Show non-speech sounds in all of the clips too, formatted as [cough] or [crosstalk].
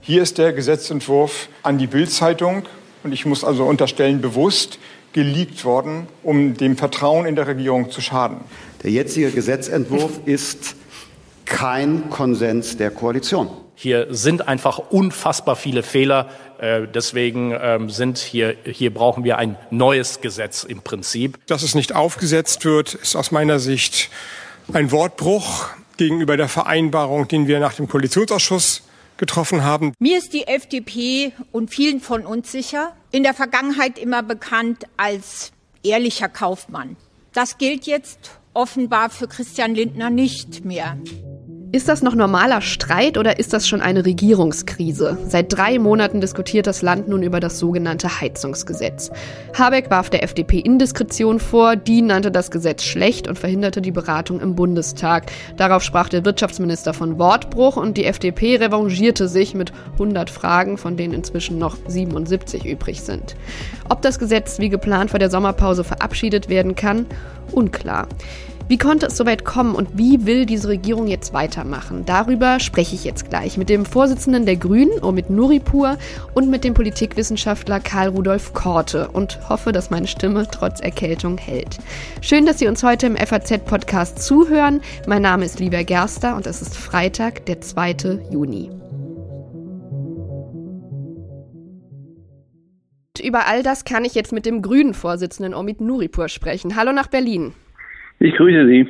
Hier ist der Gesetzentwurf an die Bild-Zeitung und ich muss also unterstellen, bewusst geleakt worden, um dem Vertrauen in der Regierung zu schaden. Der jetzige Gesetzentwurf ist kein Konsens der Koalition. Hier sind einfach unfassbar viele Fehler. Äh, deswegen ähm, sind hier, hier brauchen wir ein neues Gesetz im Prinzip. Dass es nicht aufgesetzt wird, ist aus meiner Sicht ein Wortbruch gegenüber der Vereinbarung, den wir nach dem Koalitionsausschuss getroffen haben. Mir ist die FDP und vielen von uns sicher in der Vergangenheit immer bekannt als ehrlicher Kaufmann. Das gilt jetzt offenbar für Christian Lindner nicht mehr. Ist das noch normaler Streit oder ist das schon eine Regierungskrise? Seit drei Monaten diskutiert das Land nun über das sogenannte Heizungsgesetz. Habeck warf der FDP Indiskretion vor, die nannte das Gesetz schlecht und verhinderte die Beratung im Bundestag. Darauf sprach der Wirtschaftsminister von Wortbruch und die FDP revanchierte sich mit 100 Fragen, von denen inzwischen noch 77 übrig sind. Ob das Gesetz wie geplant vor der Sommerpause verabschiedet werden kann, unklar. Wie konnte es soweit kommen und wie will diese Regierung jetzt weitermachen? Darüber spreche ich jetzt gleich mit dem Vorsitzenden der Grünen, Omid Nuripur, und mit dem Politikwissenschaftler Karl Rudolf Korte und hoffe, dass meine Stimme trotz Erkältung hält. Schön, dass Sie uns heute im FAZ-Podcast zuhören. Mein Name ist Lieber Gerster und es ist Freitag, der 2. Juni. Über all das kann ich jetzt mit dem grünen Vorsitzenden Omid Nuripur sprechen. Hallo nach Berlin. Ich grüße Sie.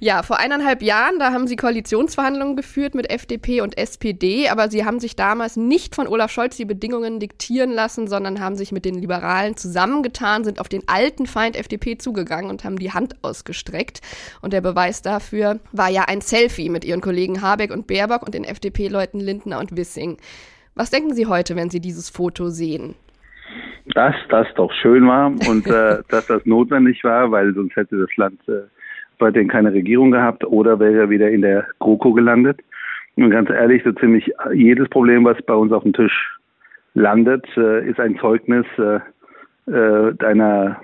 Ja, vor eineinhalb Jahren, da haben Sie Koalitionsverhandlungen geführt mit FDP und SPD, aber Sie haben sich damals nicht von Olaf Scholz die Bedingungen diktieren lassen, sondern haben sich mit den Liberalen zusammengetan, sind auf den alten Feind FDP zugegangen und haben die Hand ausgestreckt. Und der Beweis dafür war ja ein Selfie mit Ihren Kollegen Habeck und Baerbock und den FDP-Leuten Lindner und Wissing. Was denken Sie heute, wenn Sie dieses Foto sehen? Dass das doch schön war und äh, [laughs] dass das notwendig war, weil sonst hätte das Land äh, weiterhin keine Regierung gehabt oder wäre wieder in der GroKo gelandet. Und ganz ehrlich, so ziemlich jedes Problem, was bei uns auf dem Tisch landet, äh, ist ein Zeugnis äh, äh, deiner,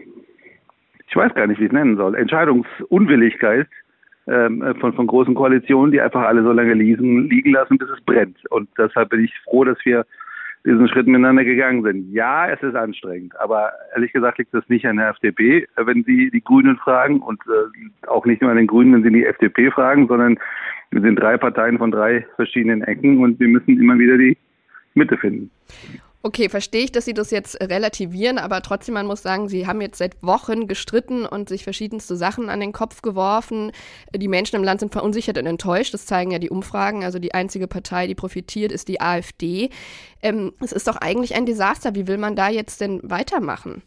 ich weiß gar nicht, wie ich es nennen soll, Entscheidungsunwilligkeit ähm, von, von großen Koalitionen, die einfach alle so lange liegen, liegen lassen, bis es brennt. Und deshalb bin ich froh, dass wir diesen Schritt miteinander gegangen sind. Ja, es ist anstrengend, aber ehrlich gesagt liegt das nicht an der FDP, wenn Sie die Grünen fragen und äh, auch nicht nur an den Grünen, wenn Sie die FDP fragen, sondern wir sind drei Parteien von drei verschiedenen Ecken und wir müssen immer wieder die Mitte finden. Okay, verstehe ich, dass Sie das jetzt relativieren, aber trotzdem, man muss sagen, Sie haben jetzt seit Wochen gestritten und sich verschiedenste Sachen an den Kopf geworfen. Die Menschen im Land sind verunsichert und enttäuscht. Das zeigen ja die Umfragen. Also die einzige Partei, die profitiert, ist die AfD. Ähm, es ist doch eigentlich ein Desaster. Wie will man da jetzt denn weitermachen?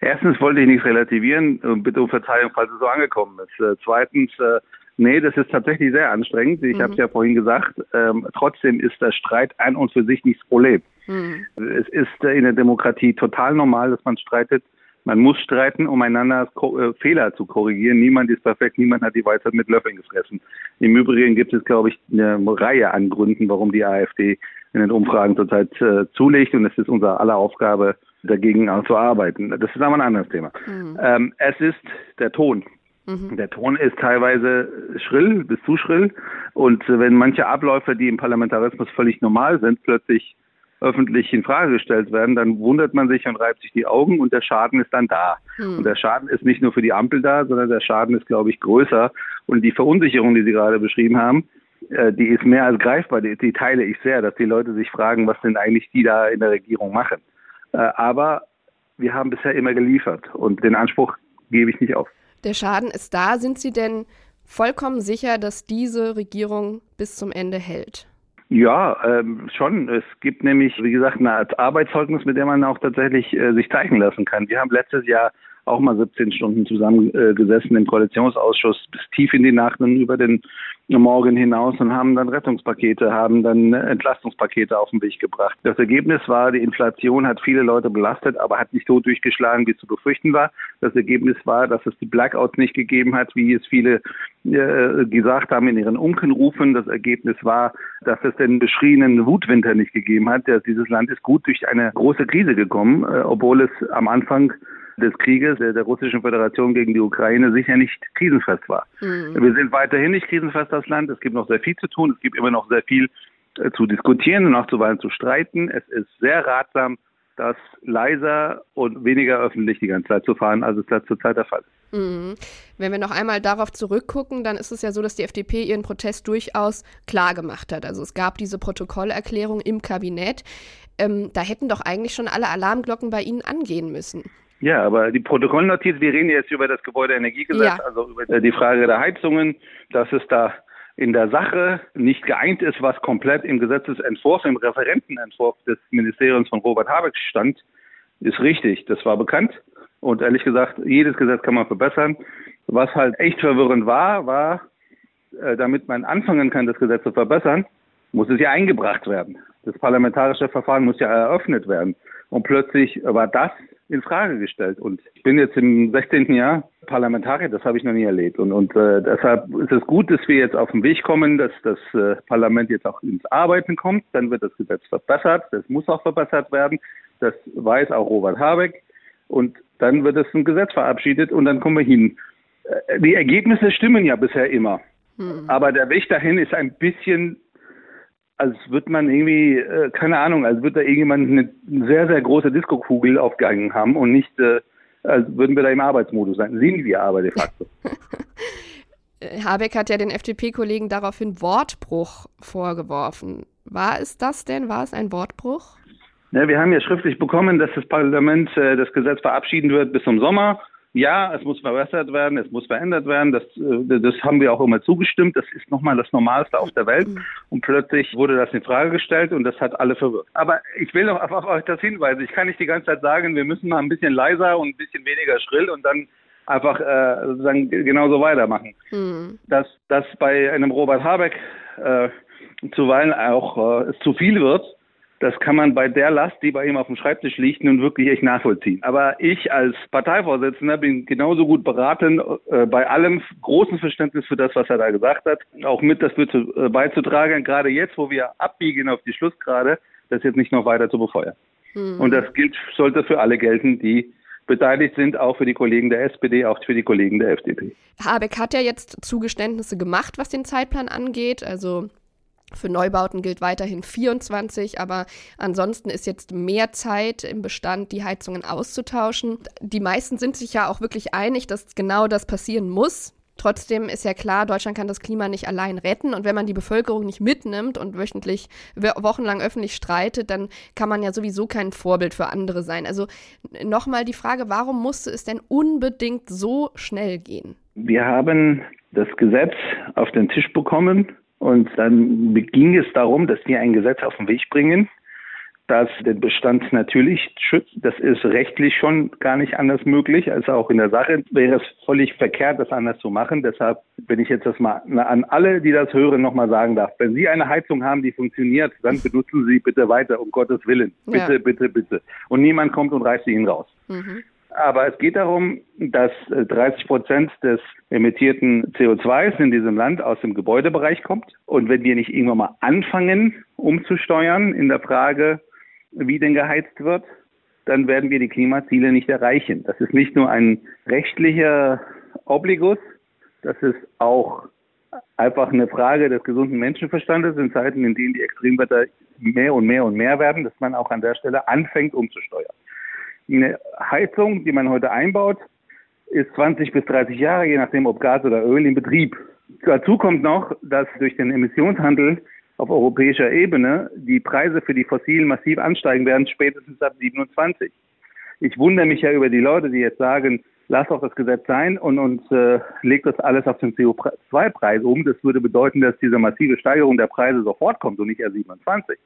Erstens wollte ich nichts relativieren. Bitte um Verzeihung, falls es so angekommen ist. Äh, zweitens, äh, Nee, das ist tatsächlich sehr anstrengend. Ich mhm. habe es ja vorhin gesagt. Ähm, trotzdem ist der Streit an und für sich nicht das Problem. Mhm. Ist in der Demokratie total normal, dass man streitet. Man muss streiten, um einander äh, Fehler zu korrigieren. Niemand ist perfekt, niemand hat die Weisheit mit Löffeln gefressen. Im Übrigen gibt es, glaube ich, eine Reihe an Gründen, warum die AfD in den Umfragen zurzeit äh, zulegt. Und es ist unsere aller Aufgabe, dagegen zu arbeiten. Das ist aber ein anderes Thema. Mhm. Ähm, es ist der Ton. Mhm. Der Ton ist teilweise schrill bis zu schrill. Und äh, wenn manche Abläufe, die im Parlamentarismus völlig normal sind, plötzlich öffentlich in Frage gestellt werden, dann wundert man sich und reibt sich die Augen und der Schaden ist dann da. Hm. Und der Schaden ist nicht nur für die Ampel da, sondern der Schaden ist, glaube ich, größer. Und die Verunsicherung, die Sie gerade beschrieben haben, äh, die ist mehr als greifbar. Die, die teile ich sehr, dass die Leute sich fragen, was denn eigentlich die da in der Regierung machen. Äh, aber wir haben bisher immer geliefert und den Anspruch gebe ich nicht auf. Der Schaden ist da. Sind Sie denn vollkommen sicher, dass diese Regierung bis zum Ende hält? Ja, ähm, schon. Es gibt nämlich, wie gesagt, eine Art Arbeitszeugnis, mit der man auch tatsächlich äh, sich zeichnen lassen kann. Wir haben letztes Jahr auch mal 17 Stunden zusammengesessen äh, im Koalitionsausschuss bis tief in die Nacht und über den Morgen hinaus und haben dann Rettungspakete, haben dann Entlastungspakete auf den Weg gebracht. Das Ergebnis war, die Inflation hat viele Leute belastet, aber hat nicht so durchgeschlagen, wie zu befürchten war. Das Ergebnis war, dass es die Blackouts nicht gegeben hat, wie es viele äh, gesagt haben in ihren Unkenrufen. Das Ergebnis war, dass es den beschriebenen Wutwinter nicht gegeben hat. Dieses Land ist gut durch eine große Krise gekommen, äh, obwohl es am Anfang des Krieges der, der Russischen Föderation gegen die Ukraine sicher nicht krisenfest war. Mhm. Wir sind weiterhin nicht krisenfest das Land. Es gibt noch sehr viel zu tun. Es gibt immer noch sehr viel äh, zu diskutieren und auch zuweilen zu streiten. Es ist sehr ratsam, das leiser und weniger öffentlich die ganze Zeit zu fahren, als es da zurzeit der Fall ist. Mhm. Wenn wir noch einmal darauf zurückgucken, dann ist es ja so, dass die FDP ihren Protest durchaus klar gemacht hat. Also es gab diese Protokollerklärung im Kabinett. Ähm, da hätten doch eigentlich schon alle Alarmglocken bei Ihnen angehen müssen. Ja, aber die Protokollnotiz, wir reden jetzt über das Gebäudeenergiegesetz, ja. also über die Frage der Heizungen, dass es da in der Sache nicht geeint ist, was komplett im Gesetzesentwurf, im Referentenentwurf des Ministeriums von Robert Habeck stand, ist richtig. Das war bekannt. Und ehrlich gesagt, jedes Gesetz kann man verbessern. Was halt echt verwirrend war, war, äh, damit man anfangen kann, das Gesetz zu verbessern, muss es ja eingebracht werden. Das parlamentarische Verfahren muss ja eröffnet werden. Und plötzlich war das in Frage gestellt. Und ich bin jetzt im 16. Jahr Parlamentarier, das habe ich noch nie erlebt. Und, und äh, deshalb ist es gut, dass wir jetzt auf den Weg kommen, dass das äh, Parlament jetzt auch ins Arbeiten kommt. Dann wird das Gesetz verbessert. Das muss auch verbessert werden. Das weiß auch Robert Habeck. Und dann wird es ein Gesetz verabschiedet und dann kommen wir hin. Äh, die Ergebnisse stimmen ja bisher immer. Hm. Aber der Weg dahin ist ein bisschen als würde man irgendwie, äh, keine Ahnung, als würde da irgendjemand eine sehr, sehr große Diskokugel aufgehangen haben und nicht, äh, als würden wir da im Arbeitsmodus sein. Sind wir aber de facto. [laughs] Habeck hat ja den FDP-Kollegen daraufhin Wortbruch vorgeworfen. War es das denn? War es ein Wortbruch? Ja, wir haben ja schriftlich bekommen, dass das Parlament äh, das Gesetz verabschieden wird bis zum Sommer ja, es muss verbessert werden, es muss verändert werden. Das, äh, das haben wir auch immer zugestimmt. Das ist nochmal das Normalste auf der Welt. Und plötzlich wurde das in Frage gestellt und das hat alle verwirrt. Aber ich will noch auf, auf euch das hinweisen. Ich kann nicht die ganze Zeit sagen, wir müssen mal ein bisschen leiser und ein bisschen weniger schrill und dann einfach äh, sozusagen genauso weitermachen. Mhm. Dass, dass bei einem Robert Habeck äh, zuweilen auch äh, zu viel wird, das kann man bei der Last, die bei ihm auf dem Schreibtisch liegt, nun wirklich echt nachvollziehen. Aber ich als Parteivorsitzender bin genauso gut beraten, äh, bei allem großen Verständnis für das, was er da gesagt hat, auch mit dafür zu, äh, beizutragen, gerade jetzt, wo wir abbiegen auf die Schlussgrade, das jetzt nicht noch weiter zu befeuern. Mhm. Und das gilt, sollte für alle gelten, die beteiligt sind, auch für die Kollegen der SPD, auch für die Kollegen der FDP. Habeck hat ja jetzt Zugeständnisse gemacht, was den Zeitplan angeht. Also für Neubauten gilt weiterhin 24, aber ansonsten ist jetzt mehr Zeit im Bestand, die Heizungen auszutauschen. Die meisten sind sich ja auch wirklich einig, dass genau das passieren muss. Trotzdem ist ja klar, Deutschland kann das Klima nicht allein retten. Und wenn man die Bevölkerung nicht mitnimmt und wöchentlich, wochenlang öffentlich streitet, dann kann man ja sowieso kein Vorbild für andere sein. Also nochmal die Frage, warum musste es denn unbedingt so schnell gehen? Wir haben das Gesetz auf den Tisch bekommen und dann ging es darum, dass wir ein Gesetz auf den Weg bringen, das den Bestand natürlich schützt. Das ist rechtlich schon gar nicht anders möglich, als auch in der Sache wäre es völlig verkehrt, das anders zu machen. Deshalb bin ich jetzt das mal an alle, die das hören, nochmal sagen darf. Wenn Sie eine Heizung haben, die funktioniert, dann benutzen Sie bitte weiter, um Gottes Willen. Bitte, ja. bitte, bitte. Und niemand kommt und reißt Sie ihn raus. Mhm. Aber es geht darum, dass 30 äh, Prozent des emittierten CO2s in diesem Land aus dem Gebäudebereich kommt. Und wenn wir nicht irgendwann mal anfangen, umzusteuern in der Frage, wie denn geheizt wird, dann werden wir die Klimaziele nicht erreichen. Das ist nicht nur ein rechtlicher Obligus, das ist auch einfach eine Frage des gesunden Menschenverstandes in Zeiten, in denen die Extremwetter mehr und mehr und mehr werden, dass man auch an der Stelle anfängt umzusteuern. Eine Heizung, die man heute einbaut, ist 20 bis 30 Jahre, je nachdem ob Gas oder Öl, in Betrieb. Dazu kommt noch, dass durch den Emissionshandel auf europäischer Ebene die Preise für die Fossilen massiv ansteigen werden, spätestens ab 27. Ich wundere mich ja über die Leute, die jetzt sagen, lass doch das Gesetz sein und, und äh, legt das alles auf den CO2-Preis um. Das würde bedeuten, dass diese massive Steigerung der Preise sofort kommt und nicht erst 27.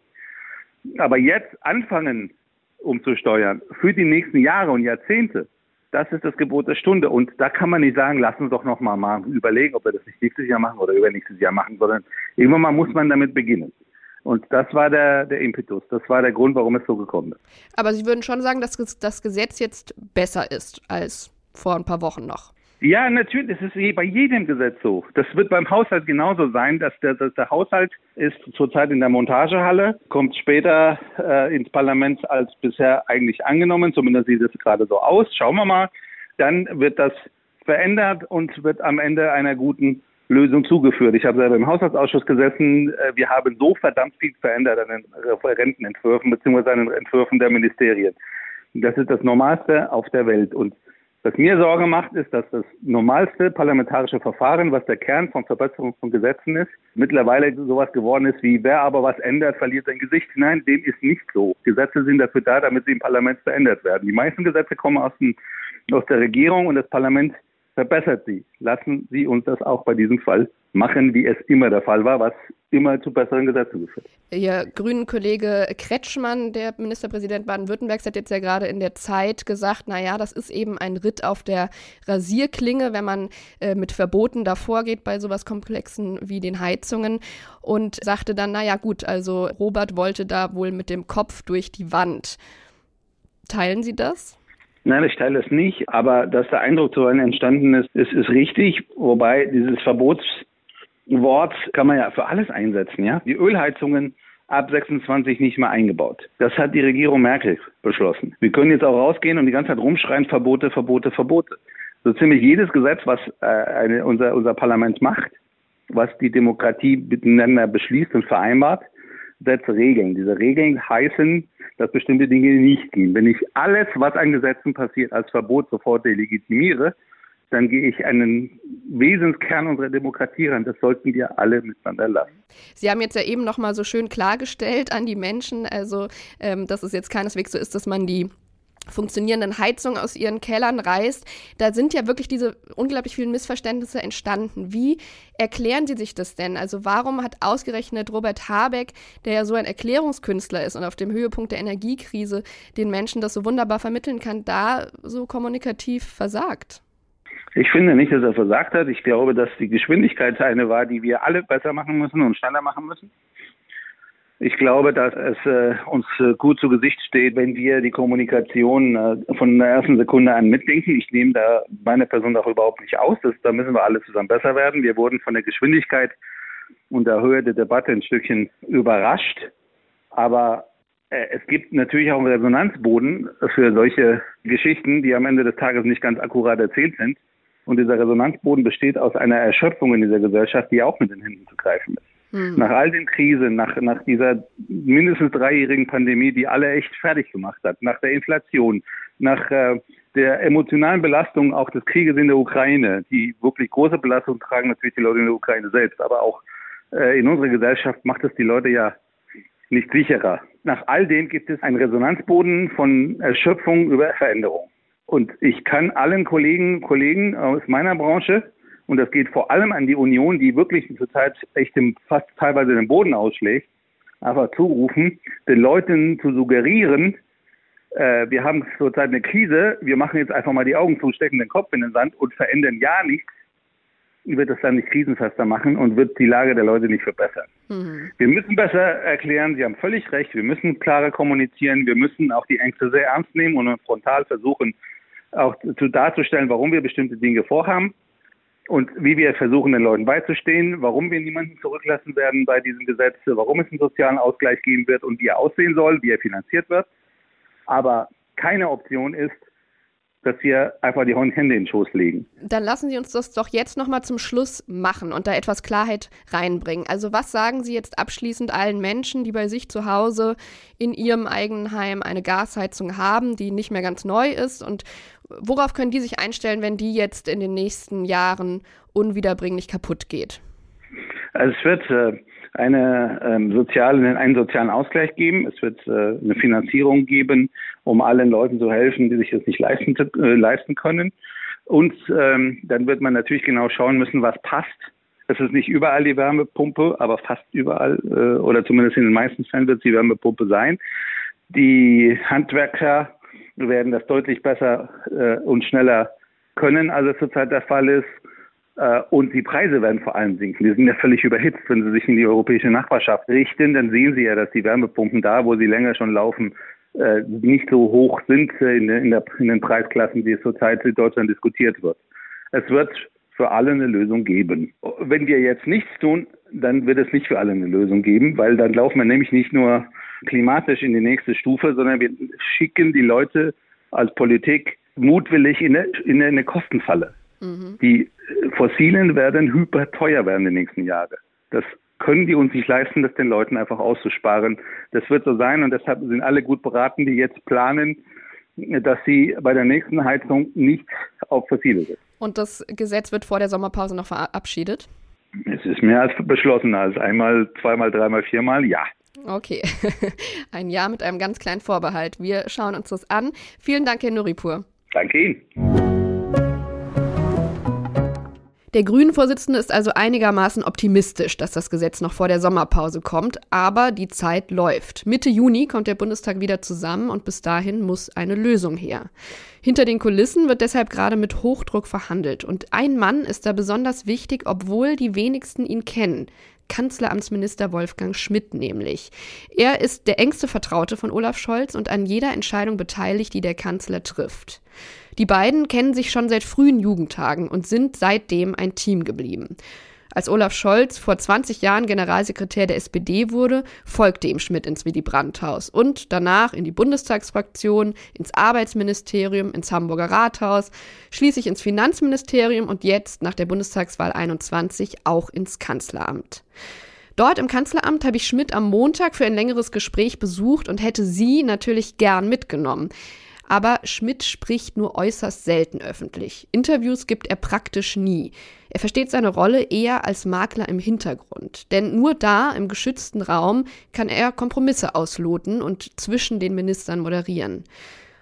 Aber jetzt anfangen, umzusteuern für die nächsten Jahre und Jahrzehnte, das ist das Gebot der Stunde. Und da kann man nicht sagen, lass uns doch noch mal, mal überlegen, ob wir das nicht nächstes Jahr machen oder übernächstes Jahr machen, sondern irgendwann mal muss man damit beginnen. Und das war der, der Impetus, das war der Grund, warum es so gekommen ist. Aber Sie würden schon sagen, dass das Gesetz jetzt besser ist als vor ein paar Wochen noch. Ja, natürlich, das ist bei jedem Gesetz so. Das wird beim Haushalt genauso sein, dass der, dass der Haushalt ist zurzeit in der Montagehalle, kommt später äh, ins Parlament als bisher eigentlich angenommen, zumindest sieht es gerade so aus. Schauen wir mal. Dann wird das verändert und wird am Ende einer guten Lösung zugeführt. Ich habe selber im Haushaltsausschuss gesessen. Äh, wir haben so verdammt viel verändert an den Referentenentwürfen bzw. an den Entwürfen der Ministerien. Das ist das Normalste auf der Welt. Und was mir Sorge macht, ist, dass das normalste parlamentarische Verfahren, was der Kern von Verbesserung von Gesetzen ist, mittlerweile sowas geworden ist wie, wer aber was ändert, verliert sein Gesicht. Nein, dem ist nicht so. Gesetze sind dafür da, damit sie im Parlament verändert werden. Die meisten Gesetze kommen aus, dem, aus der Regierung und das Parlament verbessert sie. Lassen Sie uns das auch bei diesem Fall machen, wie es immer der Fall war, was immer zu besseren Gesetzen geführt. Ihr grünen Kollege Kretschmann, der Ministerpräsident Baden-Württembergs, hat jetzt ja gerade in der Zeit gesagt, naja, das ist eben ein Ritt auf der Rasierklinge, wenn man äh, mit Verboten davor geht bei sowas Komplexen wie den Heizungen und sagte dann, naja gut, also Robert wollte da wohl mit dem Kopf durch die Wand. Teilen Sie das? Nein, ich teile es nicht, aber dass der Eindruck so entstanden ist, ist, ist richtig, wobei dieses Verbotswort kann man ja für alles einsetzen, ja. Die Ölheizungen ab 26 nicht mehr eingebaut. Das hat die Regierung Merkel beschlossen. Wir können jetzt auch rausgehen und die ganze Zeit rumschreien, Verbote, Verbote, Verbote. So ziemlich jedes Gesetz, was äh, eine, unser, unser Parlament macht, was die Demokratie miteinander beschließt und vereinbart, setzt Regeln. Diese Regeln heißen, dass bestimmte Dinge nicht gehen. Wenn ich alles, was an Gesetzen passiert, als Verbot sofort delegitimiere, dann gehe ich einen Wesenskern unserer Demokratie ran. Das sollten wir alle miteinander lassen. Sie haben jetzt ja eben noch mal so schön klargestellt an die Menschen, also ähm, dass es jetzt keineswegs so ist, dass man die funktionierenden Heizungen aus ihren Kellern reißt. Da sind ja wirklich diese unglaublich vielen Missverständnisse entstanden. Wie erklären Sie sich das denn? Also warum hat ausgerechnet Robert Habeck, der ja so ein Erklärungskünstler ist und auf dem Höhepunkt der Energiekrise den Menschen das so wunderbar vermitteln kann, da so kommunikativ versagt? Ich finde nicht, dass er versagt hat. Ich glaube, dass die Geschwindigkeit eine war, die wir alle besser machen müssen und schneller machen müssen. Ich glaube, dass es äh, uns äh, gut zu Gesicht steht, wenn wir die Kommunikation äh, von der ersten Sekunde an mitdenken. Ich nehme da meine Person auch überhaupt nicht aus. Das, da müssen wir alle zusammen besser werden. Wir wurden von der Geschwindigkeit und der Höhe der Debatte ein Stückchen überrascht. Aber äh, es gibt natürlich auch einen Resonanzboden für solche Geschichten, die am Ende des Tages nicht ganz akkurat erzählt sind. Und dieser Resonanzboden besteht aus einer Erschöpfung in dieser Gesellschaft, die auch mit den Händen zu greifen ist. Mhm. Nach all den Krisen, nach, nach dieser mindestens dreijährigen Pandemie, die alle echt fertig gemacht hat, nach der Inflation, nach äh, der emotionalen Belastung auch des Krieges in der Ukraine, die wirklich große Belastung tragen natürlich die Leute in der Ukraine selbst, aber auch äh, in unserer Gesellschaft macht es die Leute ja nicht sicherer. Nach all dem gibt es einen Resonanzboden von Erschöpfung über Veränderung. Und ich kann allen Kollegen, Kollegen aus meiner Branche und das geht vor allem an die Union, die wirklich zurzeit echt dem, fast teilweise den Boden ausschlägt, einfach zurufen, den Leuten zu suggerieren, äh, wir haben zurzeit eine Krise, wir machen jetzt einfach mal die Augen zu, stecken den Kopf in den Sand und verändern ja nichts, wird das dann nicht krisenfester machen und wird die Lage der Leute nicht verbessern. Mhm. Wir müssen besser erklären, Sie haben völlig recht, wir müssen klarer kommunizieren, wir müssen auch die Ängste sehr ernst nehmen und frontal versuchen, auch zu darzustellen, warum wir bestimmte Dinge vorhaben und wie wir versuchen, den Leuten beizustehen, warum wir niemanden zurücklassen werden bei diesem Gesetz, warum es einen sozialen Ausgleich geben wird und wie er aussehen soll, wie er finanziert wird. Aber keine Option ist, dass wir einfach die Hände in den Schoß legen. Dann lassen Sie uns das doch jetzt noch mal zum Schluss machen und da etwas Klarheit reinbringen. Also was sagen Sie jetzt abschließend allen Menschen, die bei sich zu Hause in ihrem eigenen Heim eine Gasheizung haben, die nicht mehr ganz neu ist und worauf können die sich einstellen, wenn die jetzt in den nächsten Jahren unwiederbringlich kaputt geht? Also es wird äh, eine ähm, soziale, einen sozialen Ausgleich geben. Es wird äh, eine Finanzierung geben, um allen Leuten zu helfen, die sich das nicht leisten, äh, leisten können. Und ähm, dann wird man natürlich genau schauen müssen, was passt. Es ist nicht überall die Wärmepumpe, aber fast überall oder zumindest in den meisten Fällen wird es die Wärmepumpe sein. Die Handwerker werden das deutlich besser äh, und schneller können, als es zurzeit der Fall ist. Äh, und die Preise werden vor allem sinken. Die sind ja völlig überhitzt. Wenn Sie sich in die europäische Nachbarschaft richten, dann sehen Sie ja, dass die Wärmepumpen da, wo sie länger schon laufen, äh, nicht so hoch sind in, in, der, in den Preisklassen, die es zurzeit in Deutschland diskutiert wird. Es wird für alle eine Lösung geben. Wenn wir jetzt nichts tun, dann wird es nicht für alle eine Lösung geben, weil dann laufen wir nämlich nicht nur klimatisch in die nächste Stufe, sondern wir schicken die Leute als Politik mutwillig in eine, in eine Kostenfalle. Mhm. Die Fossilen werden hyperteuer werden in den nächsten Jahren. Das können die uns nicht leisten, das den Leuten einfach auszusparen. Das wird so sein und deshalb sind alle gut beraten, die jetzt planen, dass sie bei der nächsten Heizung nicht auf Fossile sind. Und das Gesetz wird vor der Sommerpause noch verabschiedet? Es ist mehr als beschlossen, als einmal, zweimal, dreimal, viermal, ja. Okay, [laughs] ein Ja mit einem ganz kleinen Vorbehalt. Wir schauen uns das an. Vielen Dank, Herr Nuripur. Danke Ihnen. Der Grünen-Vorsitzende ist also einigermaßen optimistisch, dass das Gesetz noch vor der Sommerpause kommt, aber die Zeit läuft. Mitte Juni kommt der Bundestag wieder zusammen und bis dahin muss eine Lösung her. Hinter den Kulissen wird deshalb gerade mit Hochdruck verhandelt und ein Mann ist da besonders wichtig, obwohl die wenigsten ihn kennen. Kanzleramtsminister Wolfgang Schmidt nämlich. Er ist der engste Vertraute von Olaf Scholz und an jeder Entscheidung beteiligt, die der Kanzler trifft. Die beiden kennen sich schon seit frühen Jugendtagen und sind seitdem ein Team geblieben. Als Olaf Scholz vor 20 Jahren Generalsekretär der SPD wurde, folgte ihm Schmidt ins Willy Brandt-Haus und danach in die Bundestagsfraktion, ins Arbeitsministerium, ins Hamburger Rathaus, schließlich ins Finanzministerium und jetzt nach der Bundestagswahl 21 auch ins Kanzleramt. Dort im Kanzleramt habe ich Schmidt am Montag für ein längeres Gespräch besucht und hätte sie natürlich gern mitgenommen. Aber Schmidt spricht nur äußerst selten öffentlich. Interviews gibt er praktisch nie. Er versteht seine Rolle eher als Makler im Hintergrund. Denn nur da, im geschützten Raum, kann er Kompromisse ausloten und zwischen den Ministern moderieren.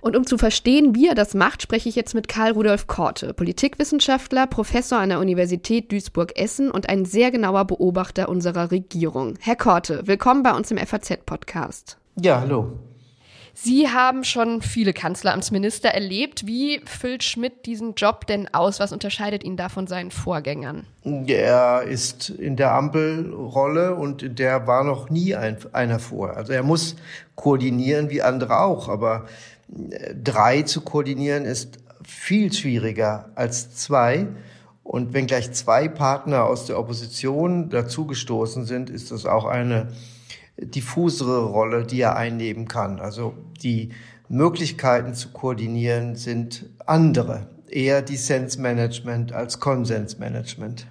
Und um zu verstehen, wie er das macht, spreche ich jetzt mit Karl Rudolf Korte, Politikwissenschaftler, Professor an der Universität Duisburg-Essen und ein sehr genauer Beobachter unserer Regierung. Herr Korte, willkommen bei uns im FAZ-Podcast. Ja, hallo. Sie haben schon viele Kanzleramtsminister erlebt. Wie füllt Schmidt diesen Job denn aus? Was unterscheidet ihn da von seinen Vorgängern? Er ist in der Ampelrolle und der war noch nie ein, einer vor. Also er muss koordinieren wie andere auch, aber äh, drei zu koordinieren ist viel schwieriger als zwei. Und wenn gleich zwei Partner aus der Opposition dazugestoßen sind, ist das auch eine diffusere Rolle, die er einnehmen kann. Also die Möglichkeiten zu koordinieren sind andere, eher Dissensmanagement als Konsensmanagement.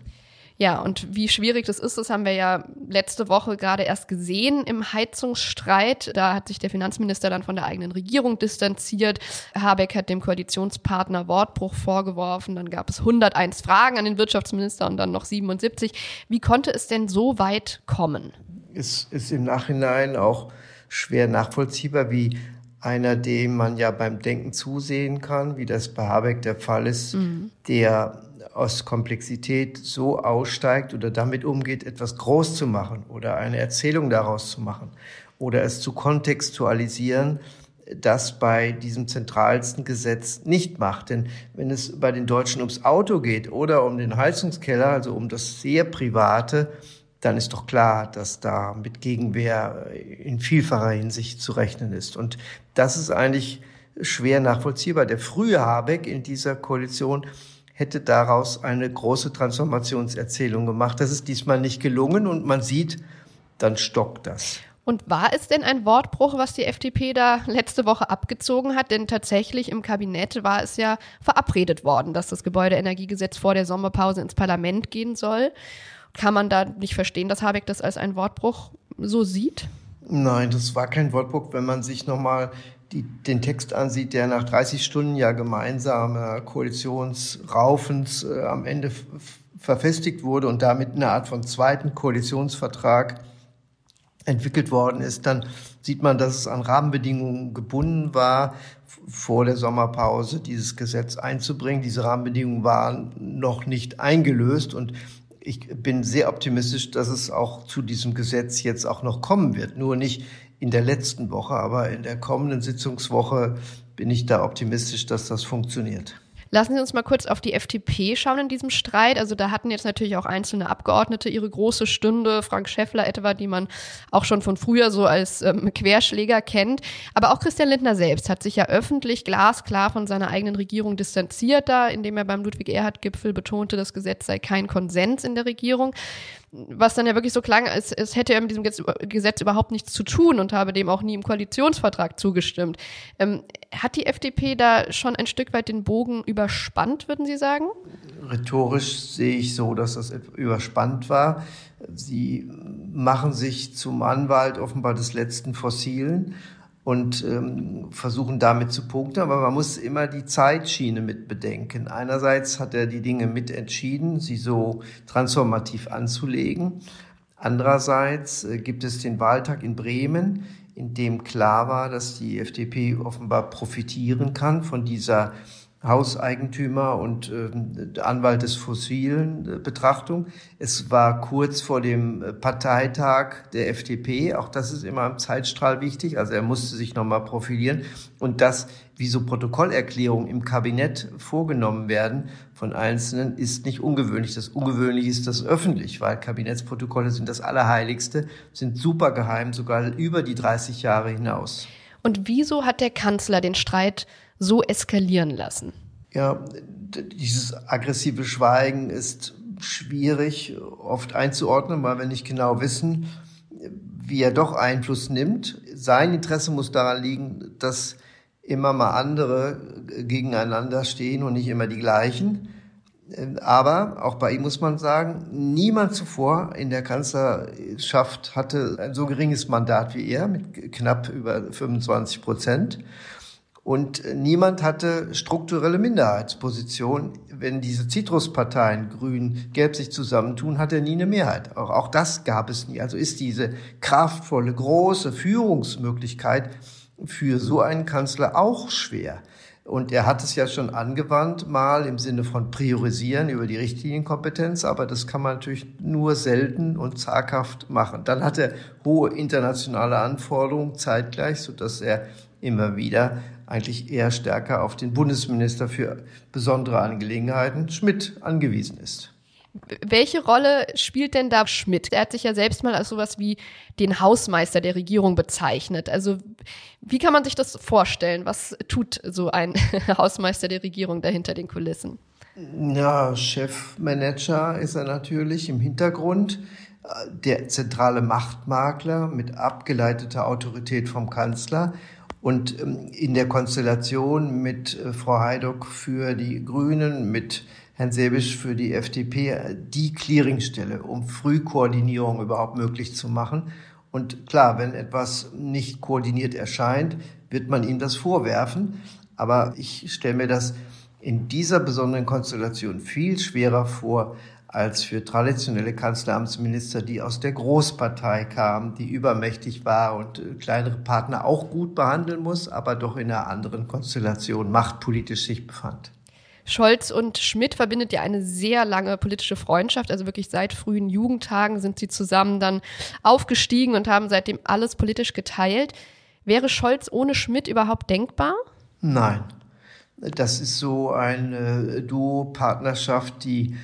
Ja, und wie schwierig das ist, das haben wir ja letzte Woche gerade erst gesehen im Heizungsstreit. Da hat sich der Finanzminister dann von der eigenen Regierung distanziert. Habeck hat dem Koalitionspartner Wortbruch vorgeworfen. Dann gab es 101 Fragen an den Wirtschaftsminister und dann noch 77. Wie konnte es denn so weit kommen? Ist, ist im Nachhinein auch schwer nachvollziehbar, wie einer, dem man ja beim Denken zusehen kann, wie das bei Habeck der Fall ist, mhm. der aus Komplexität so aussteigt oder damit umgeht, etwas groß zu machen oder eine Erzählung daraus zu machen oder es zu kontextualisieren, das bei diesem zentralsten Gesetz nicht macht. Denn wenn es bei den Deutschen ums Auto geht oder um den Heizungskeller, also um das sehr Private, dann ist doch klar, dass da mit Gegenwehr in vielfacher Hinsicht zu rechnen ist. Und das ist eigentlich schwer nachvollziehbar. Der frühe Habeck in dieser Koalition hätte daraus eine große Transformationserzählung gemacht. Das ist diesmal nicht gelungen und man sieht, dann stockt das. Und war es denn ein Wortbruch, was die FDP da letzte Woche abgezogen hat? Denn tatsächlich im Kabinett war es ja verabredet worden, dass das Gebäudeenergiegesetz vor der Sommerpause ins Parlament gehen soll. Kann man da nicht verstehen, dass Habeck das als einen Wortbruch so sieht? Nein, das war kein Wortbruch, wenn man sich nochmal den Text ansieht, der nach 30 Stunden ja gemeinsamer Koalitionsraufens äh, am Ende verfestigt wurde und damit eine Art von zweiten Koalitionsvertrag entwickelt worden ist, dann sieht man, dass es an Rahmenbedingungen gebunden war, vor der Sommerpause dieses Gesetz einzubringen. Diese Rahmenbedingungen waren noch nicht eingelöst und ich bin sehr optimistisch, dass es auch zu diesem Gesetz jetzt auch noch kommen wird. Nur nicht in der letzten Woche, aber in der kommenden Sitzungswoche bin ich da optimistisch, dass das funktioniert. Lassen Sie uns mal kurz auf die FDP schauen in diesem Streit. Also da hatten jetzt natürlich auch einzelne Abgeordnete ihre große Stunde, Frank Schäffler etwa, die man auch schon von früher so als ähm, Querschläger kennt. Aber auch Christian Lindner selbst hat sich ja öffentlich glasklar von seiner eigenen Regierung distanziert da, indem er beim Ludwig-Erhard-Gipfel betonte, das Gesetz sei kein Konsens in der Regierung was dann ja wirklich so klang, als es hätte er mit diesem Gesetz überhaupt nichts zu tun und habe dem auch nie im Koalitionsvertrag zugestimmt. Ähm, hat die FDP da schon ein Stück weit den Bogen überspannt, würden Sie sagen? Rhetorisch sehe ich so, dass das überspannt war. Sie machen sich zum Anwalt offenbar des letzten Fossilen und ähm, versuchen damit zu punkten. Aber man muss immer die Zeitschiene mit bedenken. Einerseits hat er die Dinge mitentschieden, sie so transformativ anzulegen. Andererseits äh, gibt es den Wahltag in Bremen, in dem klar war, dass die FDP offenbar profitieren kann von dieser Hauseigentümer und äh, Anwalt des fossilen äh, Betrachtung. Es war kurz vor dem äh, Parteitag der FDP. Auch das ist immer im Zeitstrahl wichtig. Also er musste sich nochmal profilieren. Und das, wie so Protokollerklärungen im Kabinett vorgenommen werden von Einzelnen, ist nicht ungewöhnlich. Das Ungewöhnliche ist das öffentlich, weil Kabinettsprotokolle sind das Allerheiligste, sind super geheim, sogar über die 30 Jahre hinaus. Und wieso hat der Kanzler den Streit so eskalieren lassen? Ja, dieses aggressive Schweigen ist schwierig oft einzuordnen, weil wir nicht genau wissen, wie er doch Einfluss nimmt. Sein Interesse muss daran liegen, dass immer mal andere gegeneinander stehen und nicht immer die gleichen. Aber auch bei ihm muss man sagen, niemand zuvor in der Kanzlerschaft hatte ein so geringes Mandat wie er mit knapp über 25 Prozent. Und niemand hatte strukturelle Minderheitsposition. Wenn diese Zitrusparteien, Grün, Gelb sich zusammentun, hat er nie eine Mehrheit. Auch, das gab es nie. Also ist diese kraftvolle, große Führungsmöglichkeit für so einen Kanzler auch schwer. Und er hat es ja schon angewandt, mal im Sinne von priorisieren über die Richtlinienkompetenz, aber das kann man natürlich nur selten und zaghaft machen. Dann hat er hohe internationale Anforderungen zeitgleich, so dass er immer wieder eigentlich eher stärker auf den Bundesminister für besondere Angelegenheiten, Schmidt, angewiesen ist. Welche Rolle spielt denn da Schmidt? Er hat sich ja selbst mal als sowas wie den Hausmeister der Regierung bezeichnet. Also wie kann man sich das vorstellen? Was tut so ein [laughs] Hausmeister der Regierung dahinter den Kulissen? Ja, Chefmanager ist er natürlich im Hintergrund. Der zentrale Machtmakler mit abgeleiteter Autorität vom Kanzler und ähm, in der Konstellation mit äh, Frau Heidock für die Grünen, mit Herrn Sebisch für die FDP äh, die Clearingstelle, um Frühkoordinierung überhaupt möglich zu machen. Und klar, wenn etwas nicht koordiniert erscheint, wird man ihm das vorwerfen. Aber ich stelle mir das in dieser besonderen Konstellation viel schwerer vor, als für traditionelle Kanzleramtsminister, die aus der Großpartei kamen, die übermächtig war und äh, kleinere Partner auch gut behandeln muss, aber doch in einer anderen Konstellation machtpolitisch sich befand. Scholz und Schmidt verbindet ja eine sehr lange politische Freundschaft, also wirklich seit frühen Jugendtagen sind sie zusammen dann aufgestiegen und haben seitdem alles politisch geteilt. Wäre Scholz ohne Schmidt überhaupt denkbar? Nein. Das ist so eine Duo-Partnerschaft, die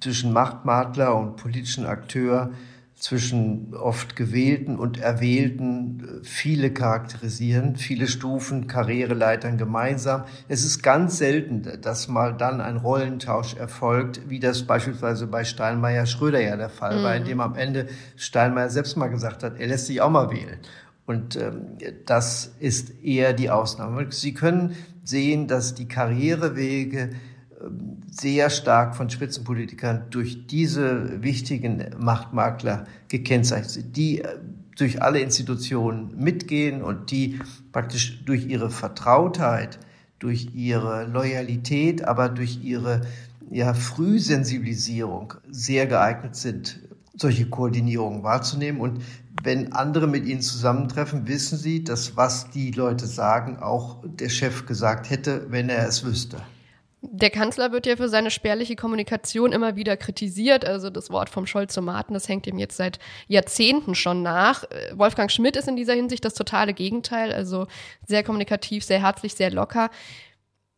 zwischen Machtmakler und politischen Akteur, zwischen oft gewählten und erwählten viele charakterisieren, viele Stufen, Karriereleitern gemeinsam. Es ist ganz selten, dass mal dann ein Rollentausch erfolgt, wie das beispielsweise bei Steinmeier Schröder ja der Fall mhm. war, indem am Ende Steinmeier selbst mal gesagt hat, er lässt sich auch mal wählen. Und ähm, das ist eher die Ausnahme. Sie können sehen, dass die Karrierewege sehr stark von Spitzenpolitikern durch diese wichtigen Machtmakler gekennzeichnet sind, die äh, durch alle Institutionen mitgehen und die praktisch durch ihre Vertrautheit, durch ihre Loyalität, aber durch ihre ja, Frühsensibilisierung sehr geeignet sind, solche Koordinierungen wahrzunehmen. Und wenn andere mit ihnen zusammentreffen, wissen sie, dass was die Leute sagen, auch der Chef gesagt hätte, wenn er es wüsste. Der Kanzler wird ja für seine spärliche Kommunikation immer wieder kritisiert. Also das Wort vom Scholz-Tomaten, das hängt ihm jetzt seit Jahrzehnten schon nach. Äh, Wolfgang Schmidt ist in dieser Hinsicht das totale Gegenteil. Also sehr kommunikativ, sehr herzlich, sehr locker.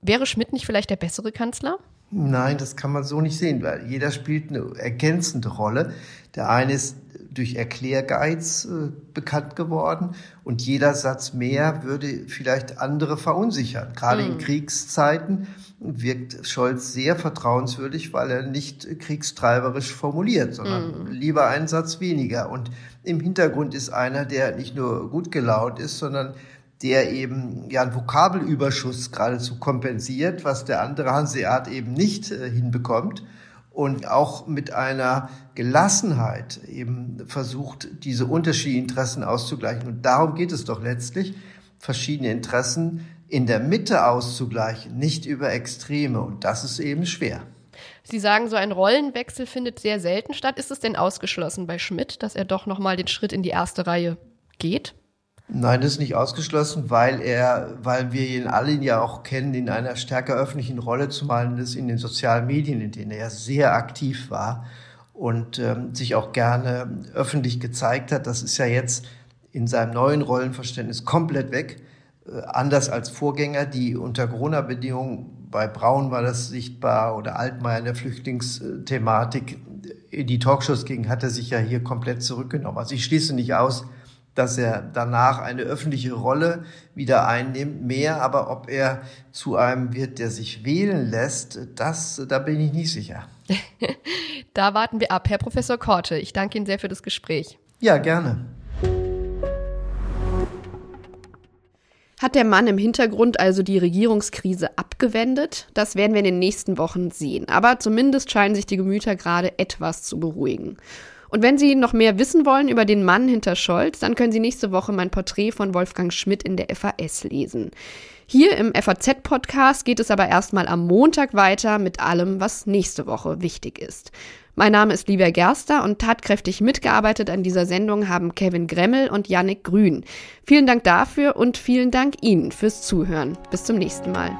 Wäre Schmidt nicht vielleicht der bessere Kanzler? Nein, das kann man so nicht sehen, weil jeder spielt eine ergänzende Rolle. Der eine ist durch Erklärgeiz äh, bekannt geworden und jeder Satz mehr würde vielleicht andere verunsichern. Gerade mhm. in Kriegszeiten wirkt Scholz sehr vertrauenswürdig, weil er nicht kriegstreiberisch formuliert, sondern mhm. lieber einen Satz weniger. Und im Hintergrund ist einer, der nicht nur gut gelaunt ist, sondern der eben ja einen Vokabelüberschuss geradezu kompensiert, was der andere Hanseat eben nicht äh, hinbekommt und auch mit einer Gelassenheit eben versucht, diese unterschiedlichen Interessen auszugleichen. Und darum geht es doch letztlich, verschiedene Interessen in der Mitte auszugleichen, nicht über Extreme. Und das ist eben schwer. Sie sagen, so ein Rollenwechsel findet sehr selten statt. Ist es denn ausgeschlossen bei Schmidt, dass er doch nochmal den Schritt in die erste Reihe geht? Nein, das ist nicht ausgeschlossen, weil er, weil wir ihn alle ja auch kennen, in einer stärker öffentlichen Rolle, zumal das in den sozialen Medien, in denen er sehr aktiv war und ähm, sich auch gerne öffentlich gezeigt hat. Das ist ja jetzt in seinem neuen Rollenverständnis komplett weg. Äh, anders als Vorgänger, die unter Corona-Bedingungen, bei Braun war das sichtbar oder Altmaier in der Flüchtlingsthematik, in die Talkshows ging, hat er sich ja hier komplett zurückgenommen. Also ich schließe nicht aus, dass er danach eine öffentliche Rolle wieder einnimmt, mehr, aber ob er zu einem wird, der sich wählen lässt, das, da bin ich nicht sicher. [laughs] da warten wir ab. Herr Professor Korte, ich danke Ihnen sehr für das Gespräch. Ja, gerne. Hat der Mann im Hintergrund also die Regierungskrise abgewendet? Das werden wir in den nächsten Wochen sehen. Aber zumindest scheinen sich die Gemüter gerade etwas zu beruhigen. Und wenn Sie noch mehr wissen wollen über den Mann hinter Scholz, dann können Sie nächste Woche mein Porträt von Wolfgang Schmidt in der FAS lesen. Hier im FAZ-Podcast geht es aber erstmal am Montag weiter mit allem, was nächste Woche wichtig ist. Mein Name ist Livia Gerster und tatkräftig mitgearbeitet an dieser Sendung haben Kevin Gremmel und Yannick Grün. Vielen Dank dafür und vielen Dank Ihnen fürs Zuhören. Bis zum nächsten Mal.